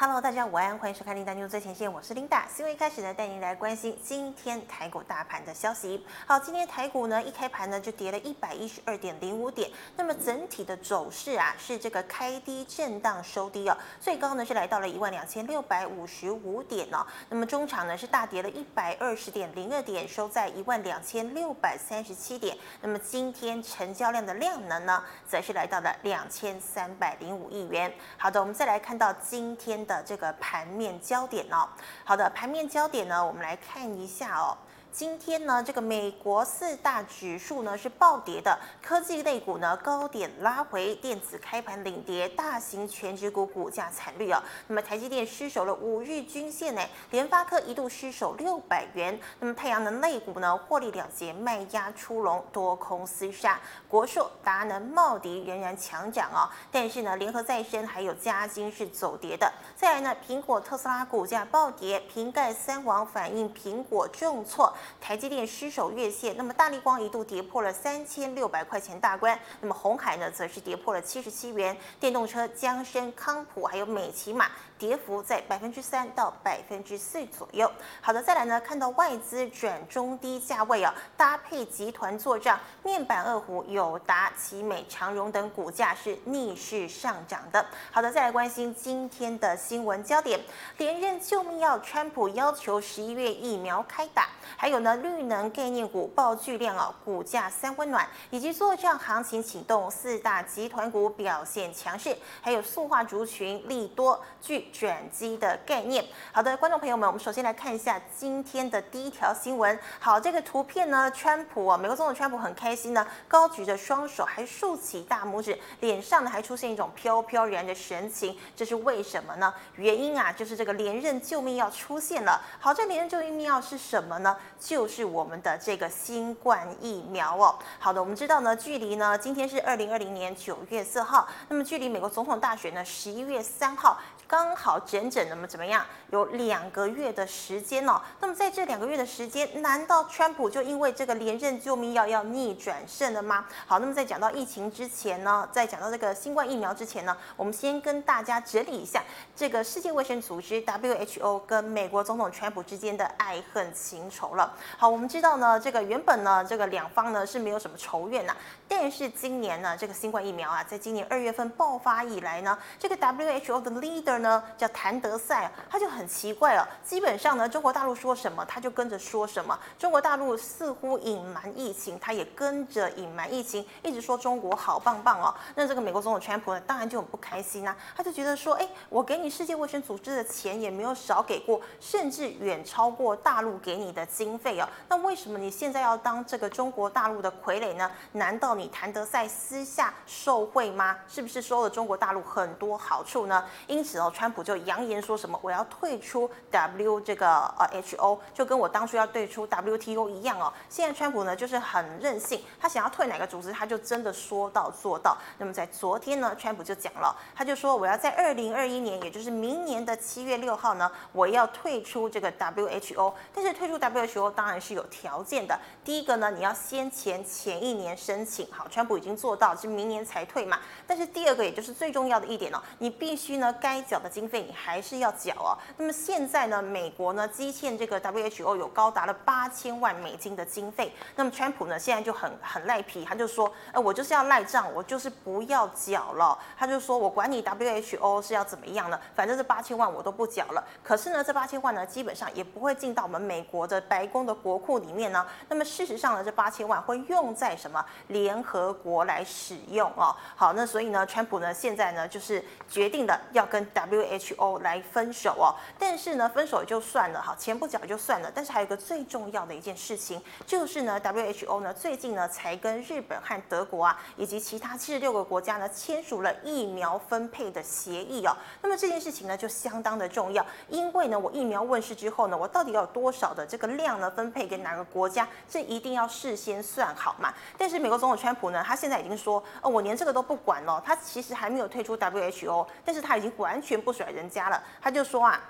Hello，大家午安，欢迎收看《琳达 News 最前线》，我是琳达。新闻一开始呢，带您来关心今天台股大盘的消息。好，今天台股呢一开盘呢就跌了一百一十二点零五点，那么整体的走势啊是这个开低震荡收低哦，最高呢是来到了一万两千六百五十五点哦，那么中场呢是大跌了一百二十点零二点，收在一万两千六百三十七点。那么今天成交量的量能呢，则是来到了两千三百零五亿元。好的，我们再来看到今天的这个盘面焦点哦，好的，盘面焦点呢，我们来看一下哦。今天呢，这个美国四大指数呢是暴跌的，科技类股呢高点拉回，电子开盘领跌，大型全指股股价惨绿啊。那么台积电失守了五日均线呢，联发科一度失守六百元。那么太阳能类股呢获利了结，卖压出笼，多空厮杀。国硕、达能、茂迪仍然强涨哦，但是呢，联合再生还有嘉晶是走跌的。再来呢，苹果、特斯拉股价暴跌，瓶盖三王反映苹果重挫。台积电失守月线，那么大力光一度跌破了三千六百块钱大关，那么红海呢，则是跌破了七十七元。电动车江深、康普还有美琪玛。跌幅在百分之三到百分之四左右。好的，再来呢，看到外资转中低价位啊，搭配集团做账，面板二虎、友达、奇美、长荣等股价是逆势上涨的。好的，再来关心今天的新闻焦点：连任救命药，川普要求十一月疫苗开打，还有呢，绿能概念股爆巨量啊，股价三温暖，以及做账行情启动，四大集团股表现强势，还有塑化族群利多聚。转机的概念。好的，观众朋友们，我们首先来看一下今天的第一条新闻。好，这个图片呢，川普啊，美国总统川普很开心呢，高举着双手，还竖起大拇指，脸上呢还出现一种飘飘然的神情。这是为什么呢？原因啊，就是这个连任救命药出现了。好，这连任救命药是什么呢？就是我们的这个新冠疫苗哦。好的，我们知道呢，距离呢今天是二零二零年九月四号，那么距离美国总统大选呢十一月三号。刚好整整那么怎么样？有两个月的时间哦。那么在这两个月的时间，难道川普就因为这个连任救命药要逆转胜了吗？好，那么在讲到疫情之前呢，在讲到这个新冠疫苗之前呢，我们先跟大家整理一下这个世界卫生组织 WHO 跟美国总统川普之间的爱恨情仇了。好，我们知道呢，这个原本呢，这个两方呢是没有什么仇怨呐，但是今年呢，这个新冠疫苗啊，在今年二月份爆发以来呢，这个 WHO 的 leader。呢叫谭德赛，他就很奇怪了。基本上呢，中国大陆说什么，他就跟着说什么。中国大陆似乎隐瞒疫情，他也跟着隐瞒疫情，一直说中国好棒棒哦。那这个美国总统川普呢，当然就很不开心啊。他就觉得说，哎，我给你世界卫生组织的钱也没有少给过，甚至远超过大陆给你的经费哦。那为什么你现在要当这个中国大陆的傀儡呢？难道你谭德赛私下受贿吗？是不是收了中国大陆很多好处呢？因此哦。川普就扬言说什么我要退出 W 这个呃 HO，就跟我当初要退出 WTO 一样哦。现在川普呢就是很任性，他想要退哪个组织，他就真的说到做到。那么在昨天呢，川普就讲了，他就说我要在二零二一年，也就是明年的七月六号呢，我要退出这个 WHO。但是退出 WHO 当然是有条件的。第一个呢，你要先前前一年申请好，川普已经做到，是明年才退嘛。但是第二个，也就是最重要的一点哦，你必须呢该缴的经费你还是要缴哦。那么现在呢，美国呢积欠这个 WHO 有高达了八千万美金的经费。那么川普呢现在就很很赖皮，他就说，呃，我就是要赖账，我就是不要缴了。他就说我管你 WHO 是要怎么样呢？反正这八千万我都不缴了。可是呢，这八千万呢基本上也不会进到我们美国的白宫的国库里面呢。那么事实上呢，这八千万会用在什么？联联合国来使用哦。好，那所以呢，川普呢现在呢就是决定的要跟 WHO 来分手哦，但是呢，分手也就算了哈，前不久也就算了，但是还有一个最重要的一件事情，就是呢，WHO 呢最近呢才跟日本和德国啊，以及其他七十六个国家呢签署了疫苗分配的协议哦。那么这件事情呢就相当的重要，因为呢我疫苗问世之后呢，我到底要有多少的这个量呢分配给哪个国家，这一定要事先算好嘛。但是美国总统川川普呢，他现在已经说，哦，我连这个都不管了，他其实还没有退出 WHO，但是他已经完全。不甩人家了，他就说啊。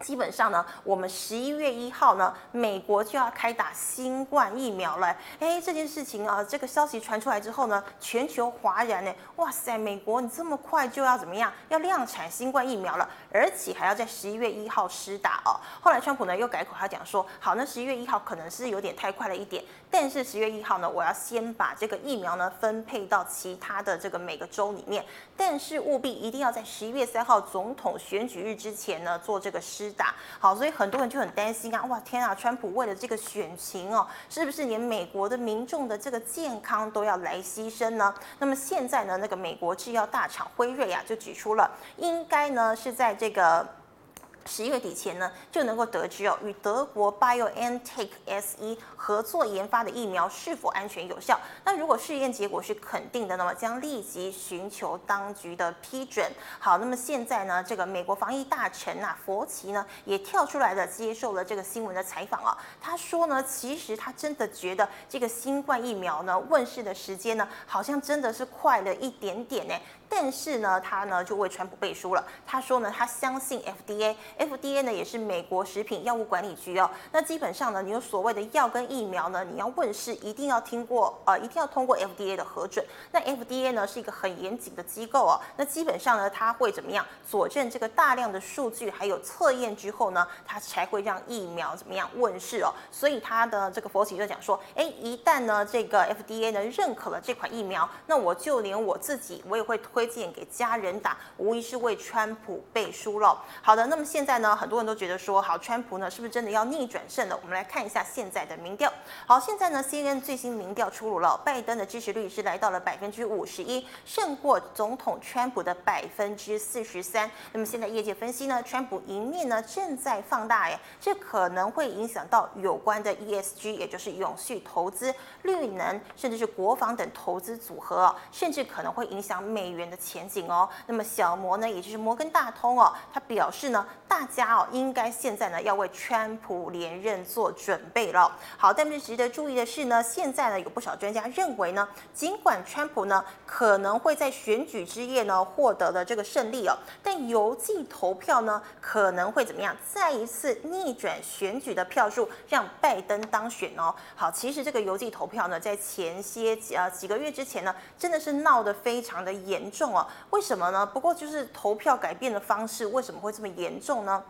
基本上呢，我们十一月一号呢，美国就要开打新冠疫苗了。哎，这件事情啊，这个消息传出来之后呢，全球哗然呢。哇塞，美国你这么快就要怎么样？要量产新冠疫苗了，而且还要在十一月一号施打哦。后来川普呢又改口，他讲说，好，那十一月一号可能是有点太快了一点，但是十月一号呢，我要先把这个疫苗呢分配到其他的这个每个州里面，但是务必一定要在十一月三号总统选举日之前呢做这个施。打好，所以很多人就很担心啊！哇，天啊，川普为了这个选情哦，是不是连美国的民众的这个健康都要来牺牲呢？那么现在呢，那个美国制药大厂辉瑞啊，就举出了应该呢是在这个。十一月底前呢，就能够得知哦，与德国 BioNTech SE 合作研发的疫苗是否安全有效。那如果试验结果是肯定的，那么将立即寻求当局的批准。好，那么现在呢，这个美国防疫大臣呐、啊，佛奇呢，也跳出来了，接受了这个新闻的采访啊。他说呢，其实他真的觉得这个新冠疫苗呢，问世的时间呢，好像真的是快了一点点呢。但是呢，他呢就为川普背书了。他说呢，他相信 FDA，FDA 呢也是美国食品药物管理局哦。那基本上呢，你有所谓的药跟疫苗呢，你要问世，一定要听过呃，一定要通过 FDA 的核准。那 FDA 呢是一个很严谨的机构哦。那基本上呢，他会怎么样佐证这个大量的数据还有测验之后呢，他才会让疫苗怎么样问世哦。所以他的这个佛奇就讲说，哎，一旦呢这个 FDA 呢认可了这款疫苗，那我就连我自己我也会推。推荐给家人打，无疑是为川普背书了。好的，那么现在呢，很多人都觉得说，好，川普呢是不是真的要逆转胜了？我们来看一下现在的民调。好，现在呢，CNN 最新民调出炉了，拜登的支持率是来到了百分之五十一，胜过总统川普的百分之四十三。那么现在业界分析呢，川普赢面呢正在放大，哎，这可能会影响到有关的 ESG，也就是永续投资、绿能，甚至是国防等投资组合，甚至可能会影响美元的前景哦，那么小摩呢，也就是摩根大通哦，他表示呢，大家哦应该现在呢要为川普连任做准备了。好，但是值得注意的是呢，现在呢有不少专家认为呢，尽管川普呢可能会在选举之夜呢获得了这个胜利哦，但邮寄投票呢可能会怎么样？再一次逆转选举的票数，让拜登当选哦。好，其实这个邮寄投票呢，在前些呃几个月之前呢，真的是闹得非常的严重。重啊，为什么呢？不过就是投票改变的方式，为什么会这么严重呢？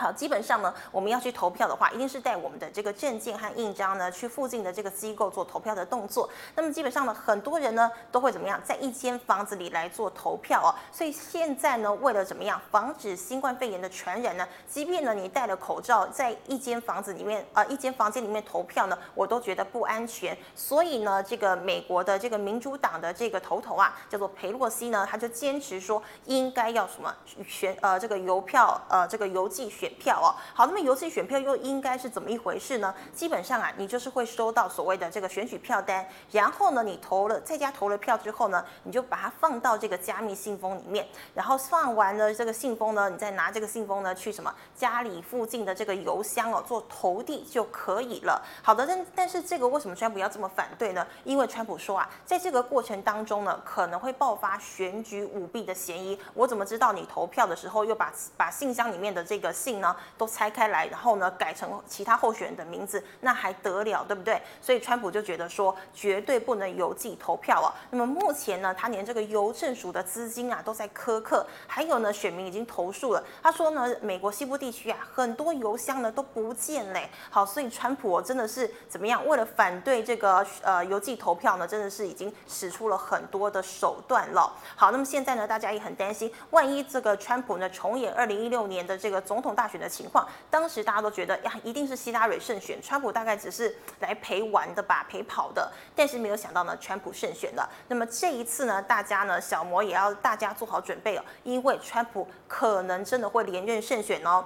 好，基本上呢，我们要去投票的话，一定是带我们的这个证件和印章呢，去附近的这个机构做投票的动作。那么基本上呢，很多人呢都会怎么样，在一间房子里来做投票哦。所以现在呢，为了怎么样防止新冠肺炎的传染呢，即便呢你戴了口罩，在一间房子里面、呃，一间房间里面投票呢，我都觉得不安全。所以呢，这个美国的这个民主党的这个头头啊，叫做裴洛西呢，他就坚持说应该要什么选呃这个邮票呃这个邮寄选。票哦，好，那么邮寄选票又应该是怎么一回事呢？基本上啊，你就是会收到所谓的这个选举票单，然后呢，你投了在家投了票之后呢，你就把它放到这个加密信封里面，然后放完了这个信封呢，你再拿这个信封呢去什么家里附近的这个邮箱哦做投递就可以了。好的，但但是这个为什么川普要这么反对呢？因为川普说啊，在这个过程当中呢，可能会爆发选举舞弊的嫌疑。我怎么知道你投票的时候又把把信箱里面的这个信？呢，都拆开来，然后呢，改成其他候选人的名字，那还得了，对不对？所以川普就觉得说，绝对不能邮寄投票啊。那么目前呢，他连这个邮政署的资金啊都在苛刻，还有呢，选民已经投诉了。他说呢，美国西部地区啊，很多邮箱呢都不见嘞。好，所以川普真的是怎么样？为了反对这个呃邮寄投票呢，真的是已经使出了很多的手段了。好，那么现在呢，大家也很担心，万一这个川普呢重演二零一六年的这个总统大选的情况，当时大家都觉得呀，一定是希拉蕊胜选，川普大概只是来陪玩的吧，陪跑的。但是没有想到呢，川普胜选了。那么这一次呢，大家呢，小摩也要大家做好准备了，因为川普可能真的会连任胜选哦。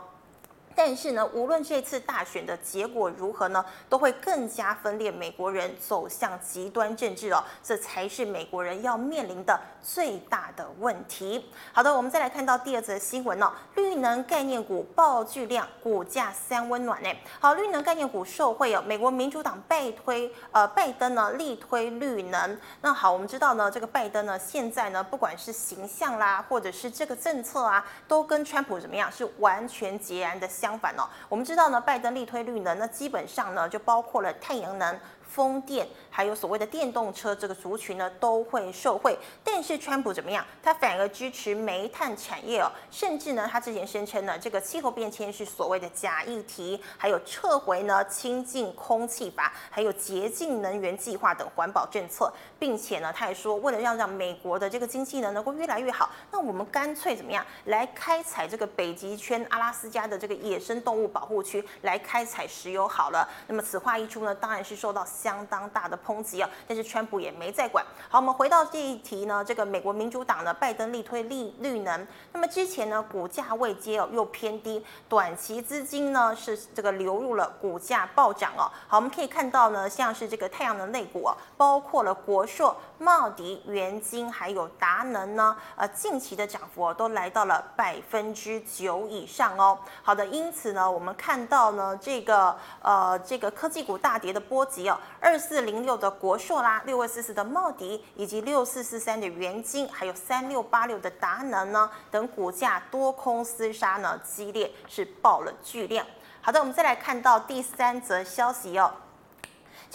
但是呢，无论这次大选的结果如何呢，都会更加分裂美国人走向极端政治哦，这才是美国人要面临的最大的问题。好的，我们再来看到第二则新闻哦，绿能概念股爆巨量，股价三温暖呢。好，绿能概念股受惠哦，美国民主党拜推呃拜登呢力推绿能。那好，我们知道呢，这个拜登呢现在呢，不管是形象啦，或者是这个政策啊，都跟川普怎么样是完全截然的。相反哦，我们知道呢，拜登力推绿能，那基本上呢就包括了太阳能。风电还有所谓的电动车这个族群呢，都会受惠。但是川普怎么样？他反而支持煤炭产业哦，甚至呢，他之前声称呢，这个气候变迁是所谓的假议题，还有撤回呢清净空气法，还有洁净能源计划等环保政策，并且呢，他还说，为了让让美国的这个经济呢能够越来越好，那我们干脆怎么样来开采这个北极圈阿拉斯加的这个野生动物保护区来开采石油好了。那么此话一出呢，当然是受到。相当大的抨击啊，但是川普也没在管。好，我们回到这一题呢，这个美国民主党呢，拜登力推绿绿能，那么之前呢，股价未接哦又偏低，短期资金呢是这个流入了，股价暴涨哦。好，我们可以看到呢，像是这个太阳能类股啊，包括了国硕、茂迪、元晶还有达能呢，呃，近期的涨幅都来到了百分之九以上哦。好的，因此呢，我们看到呢，这个呃这个科技股大跌的波及哦。二四零六的国硕啦，六二四四的茂迪，以及六四四三的元晶，还有三六八六的达能呢，等股价多空厮杀呢，激烈是爆了巨量。好的，我们再来看到第三则消息哦。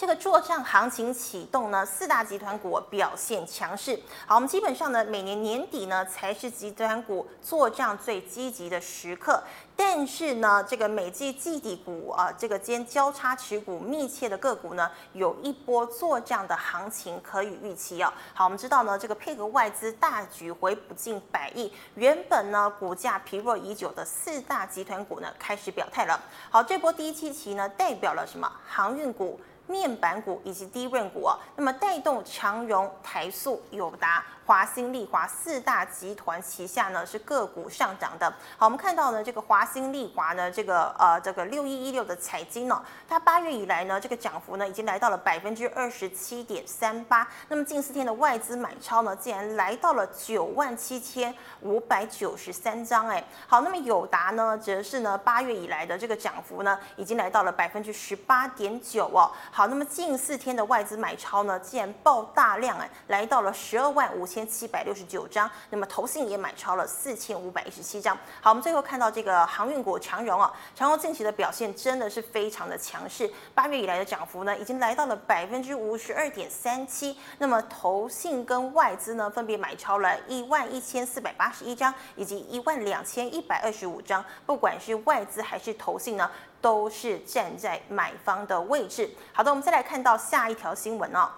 这个作帐行情启动呢，四大集团股表现强势。好，我们基本上呢，每年年底呢才是集团股作帐最积极的时刻。但是呢，这个每季季底股啊，这个间交叉持股密切的个股呢，有一波作帐的行情可以预期哦。好，我们知道呢，这个配合外资大举回补近百亿，原本呢股价疲弱已久的四大集团股呢开始表态了。好，这波第一期期呢代表了什么？航运股。面板股以及低润股，那么带动长荣、台塑、友达、华新丽华四大集团旗下呢是个股上涨的。好，我们看到呢这个华新丽华呢这个呃这个六一一六的财经呢，它八月以来呢这个涨幅呢已经来到了百分之二十七点三八。那么近四天的外资买超呢竟然来到了九万七千五百九十三张哎。好，那么友达呢则是呢八月以来的这个涨幅呢已经来到了百分之十八点九哦。好，那么近四天的外资买超呢竟然爆大量哎，来到了十二万五千。七百六十九张，那么投信也买超了四千五百一十七张。好，我们最后看到这个航运股长荣啊，长荣近期的表现真的是非常的强势，八月以来的涨幅呢，已经来到了百分之五十二点三七。那么投信跟外资呢，分别买超了一万一千四百八十一张，以及一万两千一百二十五张。不管是外资还是投信呢，都是站在买方的位置。好的，我们再来看到下一条新闻哦。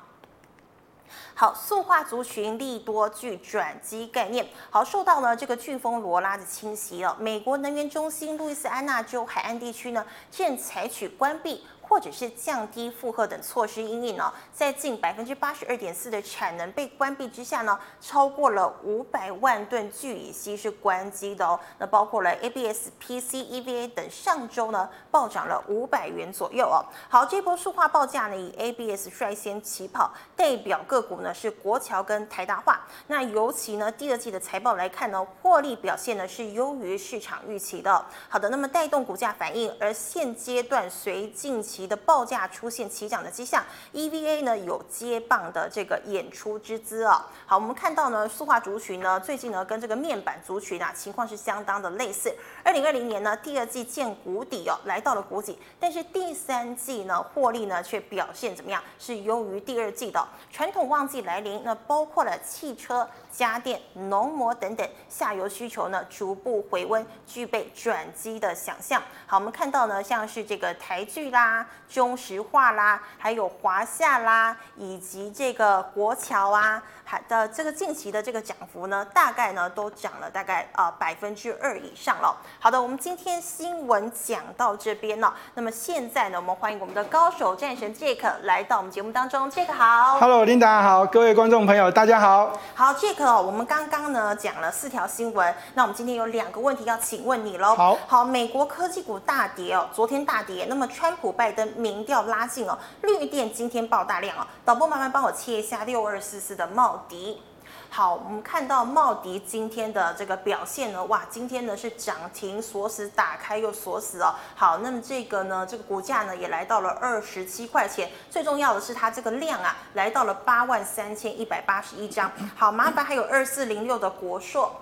好，塑化族群利多具转机概念。好，受到了这个飓风罗拉的侵袭了，美国能源中心路易斯安那州海岸地区呢现采取关闭。或者是降低负荷等措施因应呢，在近百分之八十二点四的产能被关闭之下呢，超过了五百万吨聚乙烯是关机的哦。那包括了 ABS、PC、EVA 等，上周呢暴涨了五百元左右哦。好，这波塑化报价呢，以 ABS 率先起跑，代表个股呢是国桥跟台达化。那尤其呢第二季的财报来看呢，获利表现呢是优于市场预期的。好的，那么带动股价反应，而现阶段随近期。的报价出现起涨的迹象，EVA 呢有接棒的这个演出之姿啊。好，我们看到呢，塑化族群呢最近呢跟这个面板族群啊情况是相当的类似。二零二零年呢第二季见谷底哦，来到了谷底，但是第三季呢获利呢却表现怎么样？是优于第二季的。传统旺季来临，那包括了汽车。家电、农膜等等下游需求呢逐步回温，具备转机的想象。好，我们看到呢，像是这个台剧啦、中石化啦，还有华夏啦，以及这个国桥啊，还的这个近期的这个涨幅呢，大概呢都涨了大概啊百分之二以上了。好的，我们今天新闻讲到这边了。那么现在呢，我们欢迎我们的高手战神 Jack 来到我们节目当中。Jack 好，Hello，琳达好，各位观众朋友大家好。好，Jack。哦，我们刚刚呢讲了四条新闻，那我们今天有两个问题要请问你喽。好，好，美国科技股大跌哦，昨天大跌，那么川普拜登民调拉近哦，绿电今天爆大量哦，导播麻烦帮我切一下六二四四的茂迪。好，我们看到茂迪今天的这个表现呢，哇，今天呢是涨停锁死，打开又锁死哦。好，那么这个呢，这个股价呢也来到了二十七块钱。最重要的是它这个量啊，来到了八万三千一百八十一张。好，麻烦还有二四零六的国硕。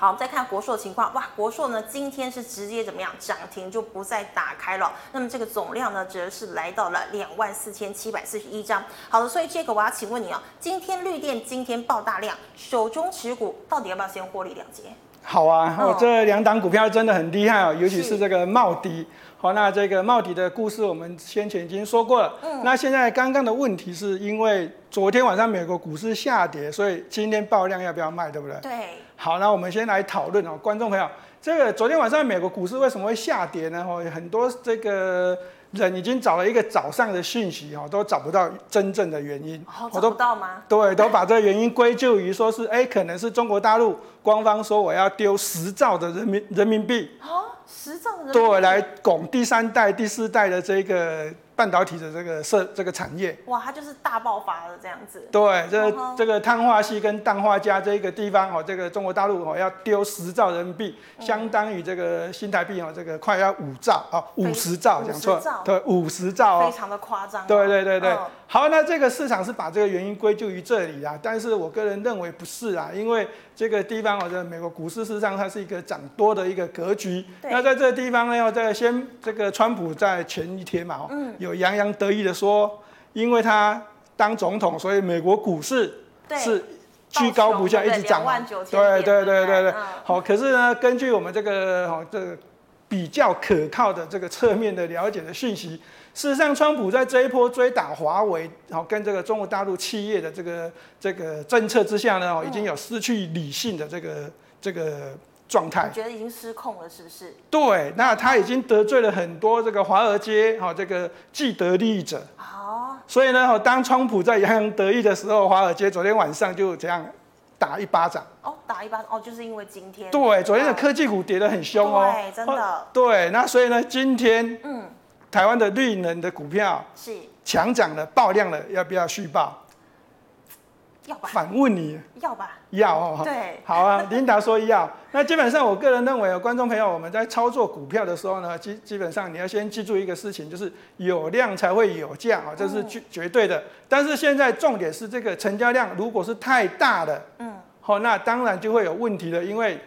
好，我们再看国硕的情况，哇，国硕呢今天是直接怎么样涨停，就不再打开了。那么这个总量呢，则是来到了两万四千七百四十一张。好的，所以这个我要请问你哦，今天绿电今天爆大量，手中持股到底要不要先获利了结？好啊，哦，这两档股票真的很厉害哦，尤其是这个茂迪。好，那这个茂迪的故事我们先前已经说过了。嗯，那现在刚刚的问题是因为昨天晚上美国股市下跌，所以今天爆量要不要卖，对不对？对。好，那我们先来讨论哦，观众朋友，这个昨天晚上美国股市为什么会下跌呢？哦，很多这个人已经找了一个早上的讯息哦，都找不到真正的原因。哦，找不到吗？对，都把这个原因归咎于说是，哎，可能是中国大陆官方说我要丢十兆的人民人民币。哦，十兆的人民币。对，来拱第三代、第四代的这个。半导体的这个设这个产业，哇，它就是大爆发了这样子。对，这个、这个碳化系跟氮化镓这一个地方哦，这个中国大陆哦要丢十兆人民币，嗯、相当于这个新台币哦，这个快要五兆哦，五十兆讲错，对，五十兆哦，非常的夸张。对对对对，哦、好，那这个市场是把这个原因归咎于这里啊，但是我个人认为不是啊，因为这个地方哦，这美国股市事实上它是一个涨多的一个格局。那在这个地方呢，要在先这个川普在前一天嘛，哦，嗯，有。洋洋得意的说，因为他当总统，所以美国股市是居高不下，一直涨。对对对对对，好。可是呢，根据我们这个好这个比较可靠的这个侧面的了解的讯息，事实上，川普在这一波追打华为，好跟这个中国大陆企业的这个这个政策之下呢，已经有失去理性的这个这个。状态，你觉得已经失控了，是不是？对，那他已经得罪了很多这个华尔街哈这个既得利益者。哦。所以呢，当川普在洋洋得意的时候，华尔街昨天晚上就这样打一巴掌。哦，打一巴掌哦，就是因为今天。对，昨天的科技股跌得很凶哦。对，真的。对，那所以呢，今天嗯，台湾的绿能的股票是强涨了，爆量了，要不要续报？要吧。反问你。要吧。要哦，对，好啊，琳达说要。那基本上，我个人认为，观众朋友，我们在操作股票的时候呢，基基本上你要先记住一个事情，就是有量才会有价啊，这是绝绝对的。但是现在重点是这个成交量如果是太大的，嗯，好，那当然就会有问题了，因为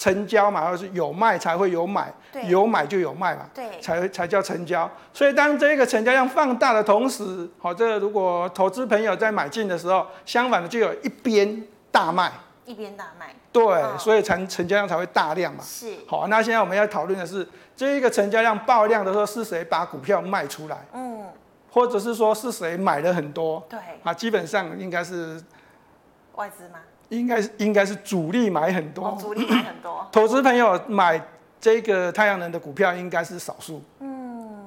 成交嘛，就是有卖才会有买，有买就有卖嘛，对，才才叫成交。所以当这个成交量放大的同时，好，这个如果投资朋友在买进的时候，相反的就有一边。大卖，一边大卖，对，哦、所以成成交量才会大量嘛。是，好，那现在我们要讨论的是，这一个成交量爆量的时候，是谁把股票卖出来？嗯，或者是说是谁买了很多？对，啊，基本上应该是外资吗？应该是应该是主力买很多，哦、主力买很多，投资朋友买这个太阳能的股票应该是少数。嗯，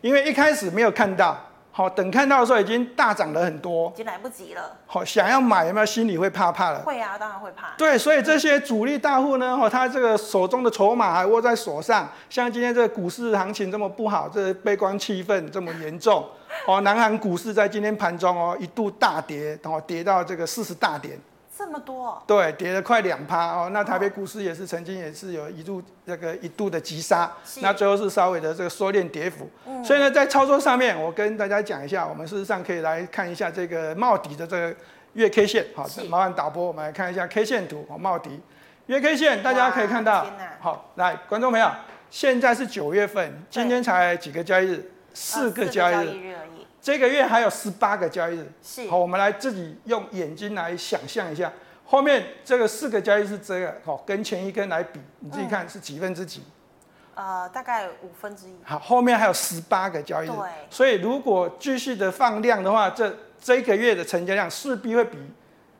因为一开始没有看到。好，等看到的时候已经大涨了很多，已经来不及了。好，想要买有没有心里会怕怕了？会啊，当然会怕。对，所以这些主力大户呢，哈，他这个手中的筹码还握在手上。像今天这个股市行情这么不好，这个悲观气氛这么严重，哦，南韩股市在今天盘中哦一度大跌，然后跌到这个四十大点。这么多，对，跌了快两趴哦。那台北股市也是曾经也是有一度这个一度的急杀，那最后是稍微的这个收敛跌幅。嗯、所以呢，在操作上面，我跟大家讲一下，我们事实上可以来看一下这个茂迪的这个月 K 线。好，是麻烦导播，我们来看一下 K 线图。哦，茂迪月 K 线，大家可以看到。好，来，观众朋友，现在是九月份，今天才几个交易日？四个交易日。这个月还有十八个交易日，是好，我们来自己用眼睛来想象一下，后面这个四个交易日这个好，跟前一根来比，你自己看是几分之几？呃，大概五分之一。好，后面还有十八个交易日，所以如果继续的放量的话，这这个月的成交量势必会比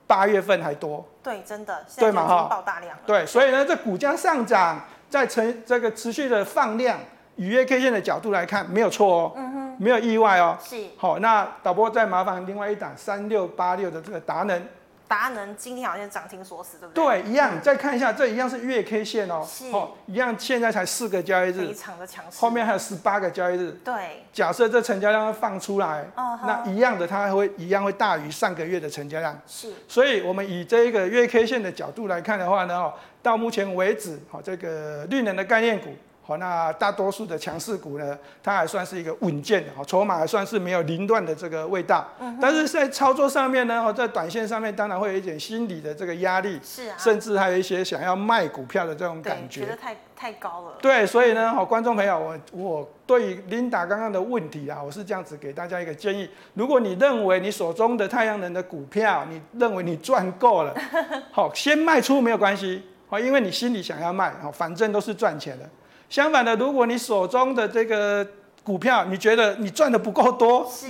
八月份还多。对，真的，对嘛哈，爆大量。对，所以呢，这股价上涨，在成这个持续的放量，以月 K 线的角度来看，没有错哦。嗯哼，没有意外哦。是。好，那导播再麻烦另外一档三六八六的这个达能。达能今天好像涨停锁死，对不对？对，一样。再看一下，这一样是月 K 线哦，是哦，一样。现在才四个交易日，非常的强势。后面还有十八个交易日。对。假设这成交量放出来，哦、那一样的，它会一样会大于上个月的成交量。是。所以，我们以这一个月 K 线的角度来看的话呢，哦，到目前为止，哦，这个绿能的概念股。好，那大多数的强势股呢，它还算是一个稳健的，筹码还算是没有凌乱的这个味道。嗯。但是在操作上面呢，在短线上面当然会有一点心理的这个压力。是啊。甚至还有一些想要卖股票的这种感觉。觉得太太高了。对，所以呢，好，观众朋友，我我对于 Linda 刚刚的问题啊，我是这样子给大家一个建议：如果你认为你手中的太阳能的股票，你认为你赚够了，好，先卖出没有关系，好，因为你心里想要卖，好，反正都是赚钱的。相反的，如果你手中的这个股票，你觉得你赚的不够多，是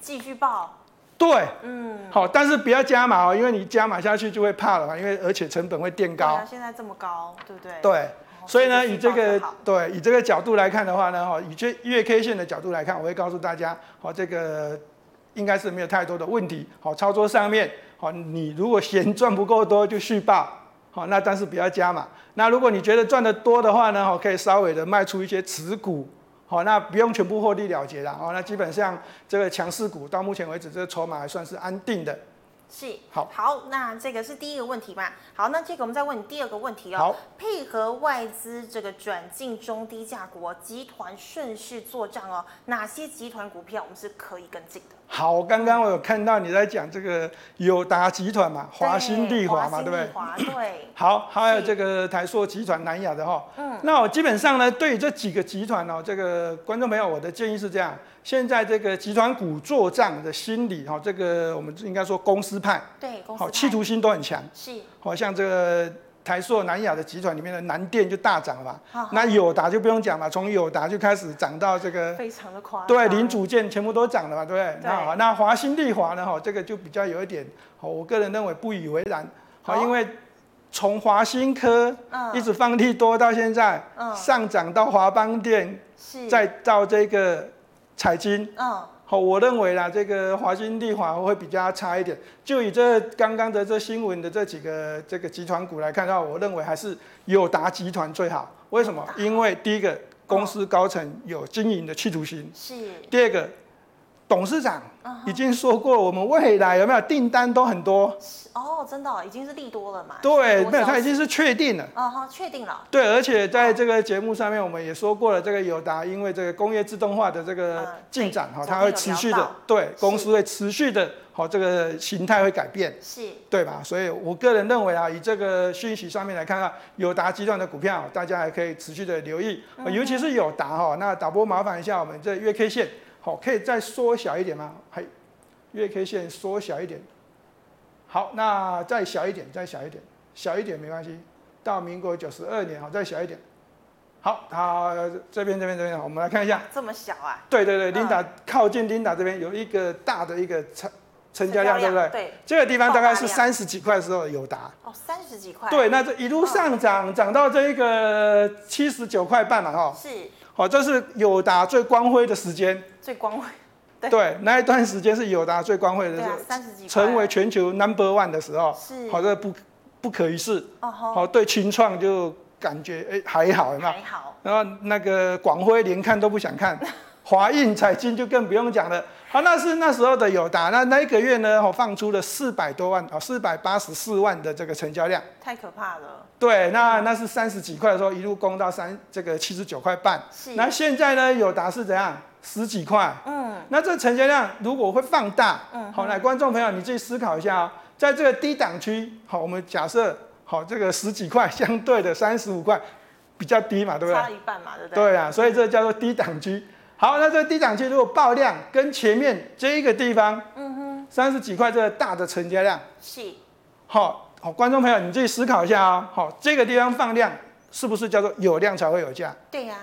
继续抱。对，嗯，好，但是不要加码哦，因为你加码下去就会怕了嘛，因为而且成本会垫高。现在这么高，对不对？对，所以呢，以这个对以这个角度来看的话呢，哈，以这月 K 线的角度来看，我会告诉大家，好，这个应该是没有太多的问题。好，操作上面，好，你如果嫌赚不够多，就续抱。好，那但是不要加码。那如果你觉得赚得多的话呢，可以稍微的卖出一些持股。好，那不用全部获利了结了。哦，那基本上这个强势股到目前为止，这个筹码还算是安定的。是，好，好，那这个是第一个问题嘛？好，那这个我们再问你第二个问题哦。好，配合外资这个转进中低价股，集团顺势做账哦，哪些集团股票我们是可以跟进的？好，刚刚我有看到你在讲这个友达集团嘛，华新丽华嘛，对不对？华对。好，还有这个台塑集团、南亚的哈。嗯。那我基本上呢，对于这几个集团哦，这个观众朋友，我的建议是这样。现在这个集团股做账的心理哈，这个我们应该说公司派，对，公司派，好，企图心都很强，是，好像这个台塑、南亚的集团里面的南电就大涨了嘛，好好，那友达就不用讲嘛，从友达就开始涨到这个，非常的夸张，对，零组件全部都涨了嘛，对不对？对，那那华新丽华呢？哈，这个就比较有一点，好，我个人认为不以为然，好，因为从华新科一直放利多到现在，嗯，上涨到华邦电，再到这个。彩晶，嗯，好，我认为啦，这个华新地华会比较差一点。就以这刚刚的这新闻的这几个这个集团股来看的话，我认为还是友达集团最好。为什么？因为第一个公司高层有经营的企图心，是。第二个。董事长已经说过，我们未来有没有订单都很多哦，真的、哦、已经是利多了嘛？对，没有，他已经是确定了。哦哈，确定了。对，而且在这个节目上面，我们也说过了，这个友达因为这个工业自动化的这个进展哈，它会持续的，对，公司会持续的，好，这个形态会改变，是，对吧？所以我个人认为啊，以这个讯息上面来看啊，友达集团的股票，大家还可以持续的留意，尤其是友达哈。那导播麻烦一下，我们这月 K 线。好，可以再缩小一点吗？还月 K 线缩小一点。好，那再小一点，再小一点，小一点没关系。到民国九十二年，好，再小一点。好，好，这边这边这边，我们来看一下。这么小啊？对对对，琳达、嗯、靠近琳达这边有一个大的一个成成交量，对不对？对。这个地方大概是三十几块的时候有达。哦，三十几块。对，那这一路上涨涨、哦、到这一个七十九块半了，哈。是。好，这是友达最光辉的时间。最光辉，对，那一段时间是友达最光辉的时候，三十几，成为全球 number one 的时候，是，好，这不不可一世，哦好，对群创就感觉哎还好，有没有？还好，然后那个广辉连看都不想看，华映彩金就更不用讲了，好，那是那时候的友达，那那一个月呢，我放出了四百多万，哦，四百八十四万的这个成交量，太可怕了，对，那那是三十几块的时候，一路攻到三这个七十九块半，是，那现在呢，友达是怎样？十几块，嗯，那这成交量如果会放大，嗯，好，来观众朋友你自己思考一下啊，在这个低档区，好，我们假设好这个十几块相对的三十五块比较低嘛，对不对？差一半嘛，对不对？对啊，所以这叫做低档区。好，那这个低档区如果爆量跟前面这一个地方，嗯哼，三十几块这个大的成交量，是，好，好，观众朋友你自己思考一下啊，好，这个地方放量是不是叫做有量才会有价？对呀。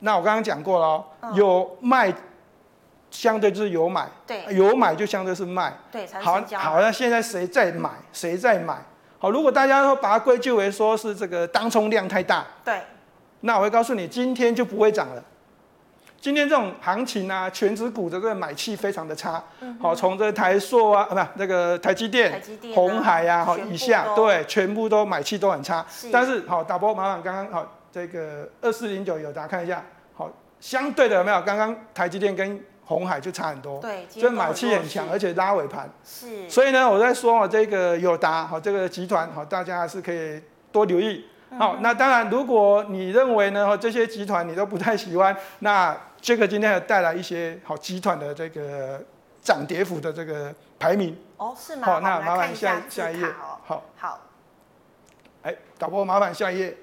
那我刚刚讲过了哦，哦，有卖，相对就是有买，对，有买就相对是卖，对，好，好，那现在谁在买？谁在买？好，如果大家都把它归咎为说是这个当冲量太大，对，那我会告诉你，今天就不会涨了，今天这种行情啊，全指股这个买气非常的差。好、嗯，从这台塑啊，不，那个台积电、鸿、啊、海啊，好以下，对，全部都买气都很差。是但是好，打波麻烦刚刚好这个二四零九友达看一下，好，相对的有没有？刚刚台积电跟红海就差很多。对，所以买气很强，而且拉尾盘。是。所以呢，我在说哦，这个友达好，这个集团好，大家还是可以多留意。好，那当然，如果你认为呢，这些集团你都不太喜欢，那这个今天还带来一些好集团的这个涨跌幅的这个排名。哦，是吗？好，那麻烦下下一页。好，好。哎，导播麻烦下一页。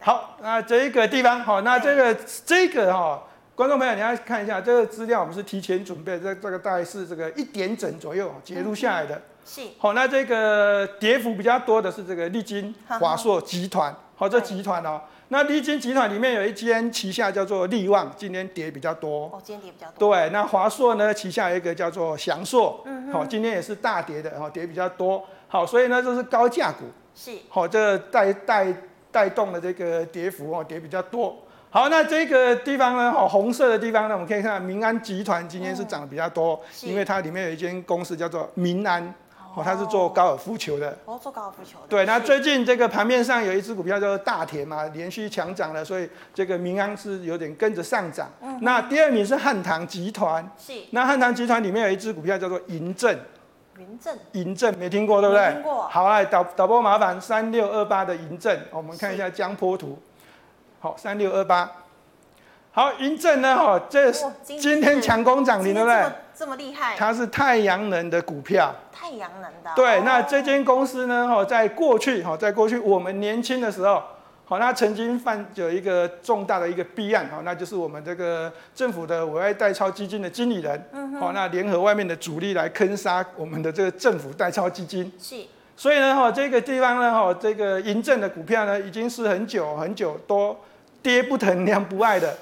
好，那这一个地方，好，那这个这个哈，观众朋友你要看一下这个资料，我们是提前准备，这这个大概是这个一点整左右截录下来的。是好，那这个跌幅比较多的是这个利金华硕集团，好，这集团哦。那利金集团里面有一间旗下叫做力旺，今天跌比较多。哦，今天跌比较多。对，那华硕呢旗下有一个叫做翔硕，嗯，好，今天也是大跌的，哈，跌比较多。好，所以呢这是高价股，是好，这带带带动了这个跌幅哦，跌比较多。好，那这个地方呢，好，红色的地方呢，我们可以看到民安集团今天是涨得比较多，因为它里面有一间公司叫做民安。哦，他是做高尔夫球的。哦，做高尔夫球的。对，那最近这个盘面上有一只股票叫做大田嘛，连续强涨了，所以这个民安是有点跟着上涨。嗯。那第二名是汉唐集团。是。那汉唐集团里面有一只股票叫做银正。银正。银正没听过对不对？听过。好，来导导播麻烦三六二八的银正，我们看一下江波图。好，三六二八。好，银正呢？哈，这今天强攻涨停，对不对？这么厉害？它是太阳能的股票。太阳能的。对，那这间公司呢？哈，在过去，哈，在过去我们年轻的时候，好，那曾经犯有一个重大的一个弊案，哈，那就是我们这个政府的委外代操基金的经理人，嗯，好，那联合外面的主力来坑杀我们的这个政府代操基金。是。所以呢，哈，这个地方呢，哈，这个银正的股票呢，已经是很久很久都跌不疼娘不爱的。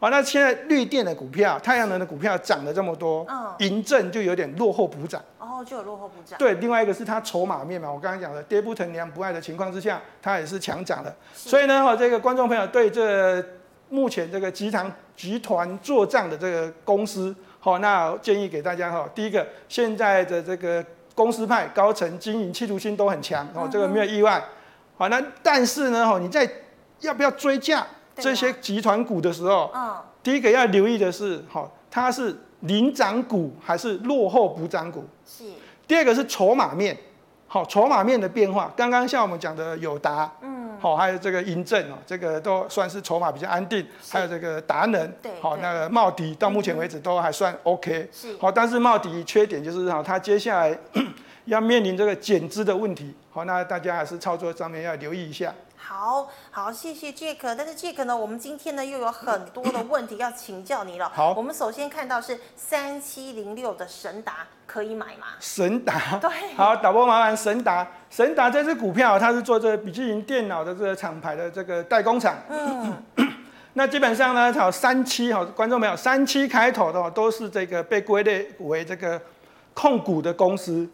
好，那现在绿电的股票、太阳能的股票涨了这么多，嗯，银证就有点落后补涨。哦，就有落后补涨。对，另外一个是它筹码面嘛，我刚刚讲的跌不疼娘不爱的情况之下，它也是强涨的。所以呢，哈，这个观众朋友对这目前这个集团集团做账的这个公司，好，那建议给大家哈，第一个，现在的这个公司派高层经营企图心都很强，哦，这个没有意外。好，那但是呢，哈，你在要不要追价？这些集团股的时候，嗯，第一个要留意的是，好，它是领涨股还是落后补涨股？是。第二个是筹码面，好，筹码面的变化。刚刚像我们讲的友达，嗯，好，还有这个银正哦，这个都算是筹码比较安定。是还有这个达能，对，好，那个茂迪到目前为止都还算 OK。是。好，但是茂迪缺点就是哈，它接下来 要面临这个减资的问题。好，那大家还是操作上面要留意一下。好好，谢谢 Jack。但是 Jack 呢，我们今天呢又有很多的问题要请教你了。好，我们首先看到是三七零六的神达可以买吗？神达，对，好，导播麻烦神达，神达这支股票它是做这个笔记型电脑的这个厂牌的这个代工厂。嗯，那基本上呢，好三七哈，观众朋友，三七开头的都是这个被归类为这个控股的公司。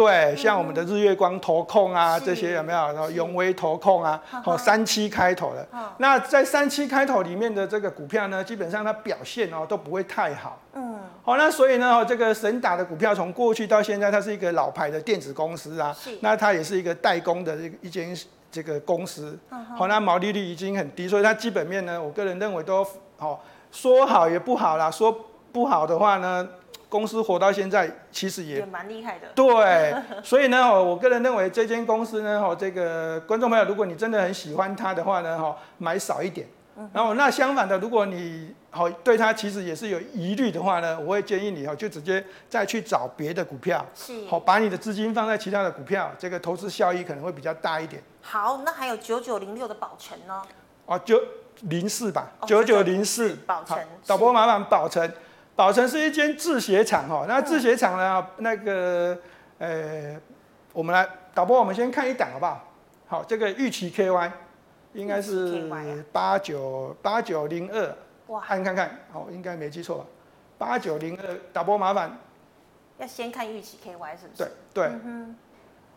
对，像我们的日月光投控啊，嗯、这些有没有？然后永威投控啊，好三七开头的。嗯、那在三七开头里面的这个股票呢，基本上它表现哦都不会太好。嗯。好，那所以呢，这个神打的股票从过去到现在，它是一个老牌的电子公司啊。是。那它也是一个代工的一一间这个公司。嗯。好，那毛利率已经很低，所以它基本面呢，我个人认为都好，说好也不好啦，说不好的话呢。公司活到现在，其实也蛮厉害的。对，所以呢，我个人认为这间公司呢，哈，这个观众朋友，如果你真的很喜欢它的话呢，哈，买少一点。然后那相反的，如果你好对它其实也是有疑虑的话呢，我会建议你哈，就直接再去找别的股票，是，好，把你的资金放在其他的股票，这个投资效益可能会比较大一点。好，那还有九九零六的宝成呢？哦，九零四吧，九九零四，宝成，导播麻烦宝成。宝城是一间制鞋厂哈，那制鞋厂呢，那个呃，我们来导播，我们先看一档好不好？好，这个玉期 KY 应该是八九八九零二，哇，看看看，好，应该没记错吧？八九零二，导播麻烦，要先看玉期 KY 是不是？对对。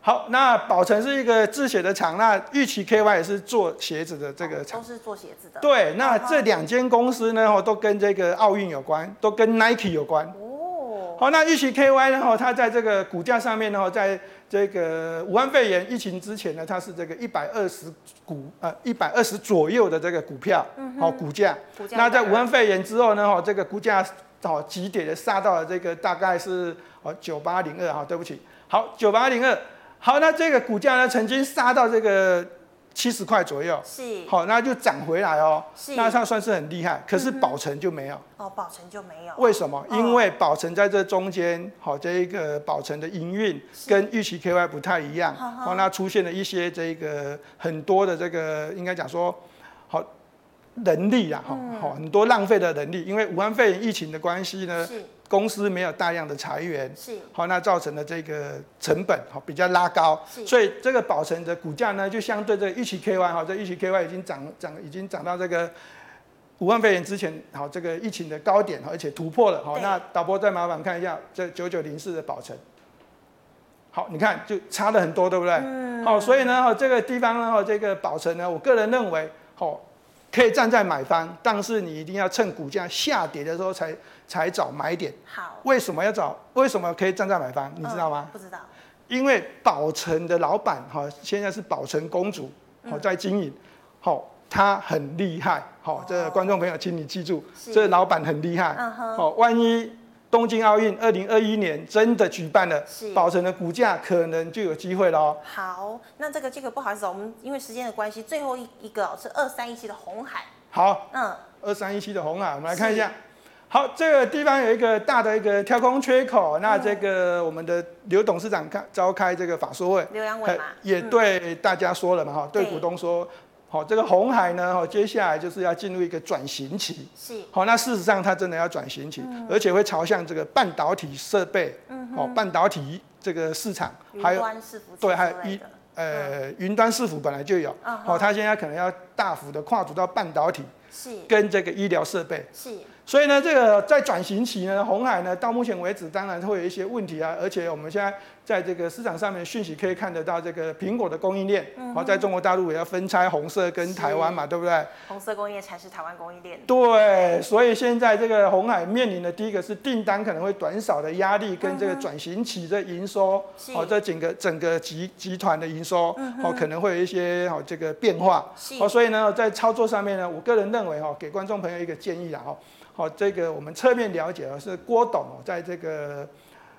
好，那宝成是一个制鞋的厂，那玉琪 KY 也是做鞋子的这个厂，都是做鞋子的。对，那这两间公司呢，都跟这个奥运有关，都跟 Nike 有关。哦。好，那玉琪 KY 呢，它在这个股价上面呢，在这个武汉肺炎疫情之前呢，它是这个一百二十股呃一百二十左右的这个股票，好股价。股价。那在武汉肺炎之后呢，哈，这个股价好急跌的杀到了这个大概是哦九八零二哈，对不起，好九八零二。好，那这个股价呢，曾经杀到这个七十块左右，是，好，那就涨回来哦，是，那它算是很厉害。可是宝成就没有，哦，宝成就没有，为什么？因为宝成在这中间，好，这一个宝成的营运跟预期 KY 不太一样，好，那出现了一些这个很多的这个应该讲说，好，能力啊，哈，好，很多浪费的能力，因为武汉肺炎疫情的关系呢。公司没有大量的裁员，是。好，那造成的这个成本好比较拉高，所以这个宝成的股价呢，就相对这个玉期 KY 哈，这一期 KY 已经涨涨已经涨到这个武汉肺炎之前好这个疫情的高点，而且突破了好，那导播再麻烦看一下这九九零四的宝成，好，你看就差了很多，对不对？嗯，好，所以呢，这个地方呢，这个宝成呢，我个人认为好。可以站在买方，但是你一定要趁股价下跌的时候才才找买点。好，为什么要找？为什么可以站在买方？你知道吗？嗯、不知道。因为宝城的老板哈，现在是宝城公主，好在经营，好，他很厉害，好，这个观众朋友，请你记住，这个老板很厉害，好，万一。东京奥运二零二一年真的举办了，宝成的股价可能就有机会了哦。好，那这个这个不好意思，我们因为时间的关系，最后一一个是二三一七的红海。好，嗯，二三一七的红海，我们来看一下。好，这个地方有一个大的一个跳空缺口，那这个我们的刘董事长开召开这个法说会，刘阳伟嘛，也对大家说了嘛，哈，对股东说。好，这个红海呢，哈，接下来就是要进入一个转型期。是。好，那事实上它真的要转型期，嗯、而且会朝向这个半导体设备，嗯哦，半导体这个市场，还有对，还有一呃，云端伺服本来就有，好、嗯，它现在可能要大幅的跨足到半导体，是，跟这个医疗设备，是。所以呢，这个在转型期呢，红海呢，到目前为止当然会有一些问题啊，而且我们现在在这个市场上面讯息可以看得到，这个苹果的供应链，好、嗯，在中国大陆也要分拆红色跟台湾嘛，是对不对？红色供应链才是台湾供应链。对，所以现在这个红海面临的第一个是订单可能会短少的压力，跟这个转型期的营收，好、嗯，这整个整个集集团的营收，嗯，可能会有一些好这个变化，好，所以呢，在操作上面呢，我个人认为哈，给观众朋友一个建议啊哈。好，这个我们侧面了解啊，是郭董哦，在这个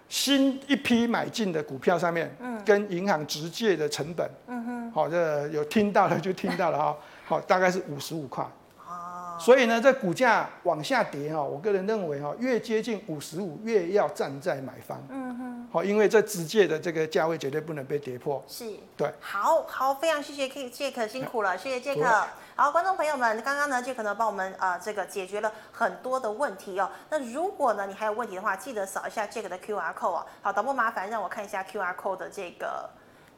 新一批买进的股票上面，嗯，跟银行直借的成本，嗯哼，好，这有听到的就听到了哈，好，大概是五十五块，哦，所以呢，在股价往下跌哈，我个人认为哈，越接近五十五，越要站在买方，嗯哼，好，因为这直借的这个价位绝对不能被跌破，是，对，好好，非常谢谢 K Jack 辛苦了，谢谢 Jack。好，观众朋友们，刚刚呢，杰克呢帮我们呃这个解决了很多的问题哦。那如果呢你还有问题的话，记得扫一下杰克的 QR code 哦。好，导播麻烦让我看一下 QR code 的这个。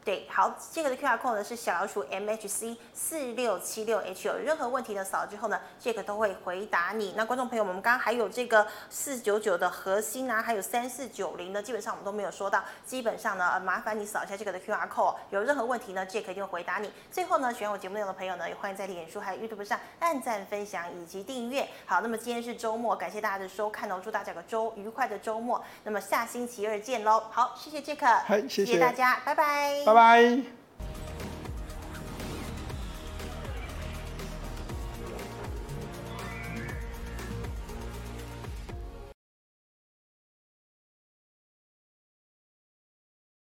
对，好，这个的 QR code 呢是小老鼠 MHC 四六七六 H，有任何问题呢扫了之后呢，这个都会回答你。那观众朋友们，我们刚刚还有这个四九九的核心啊，还有三四九零呢，基本上我们都没有说到。基本上呢，呃，麻烦你扫一下这个的 QR code，有任何问题呢，这个一定会回答你。最后呢，喜欢我节目内容的朋友呢，也欢迎在脸书还有 YouTube 上按赞、分享以及订阅。好，那么今天是周末，感谢大家的收看哦，祝大家有个周愉快的周末。那么下星期二见喽。好，谢谢杰克，谢谢，谢谢大家，拜拜。拜拜。บาย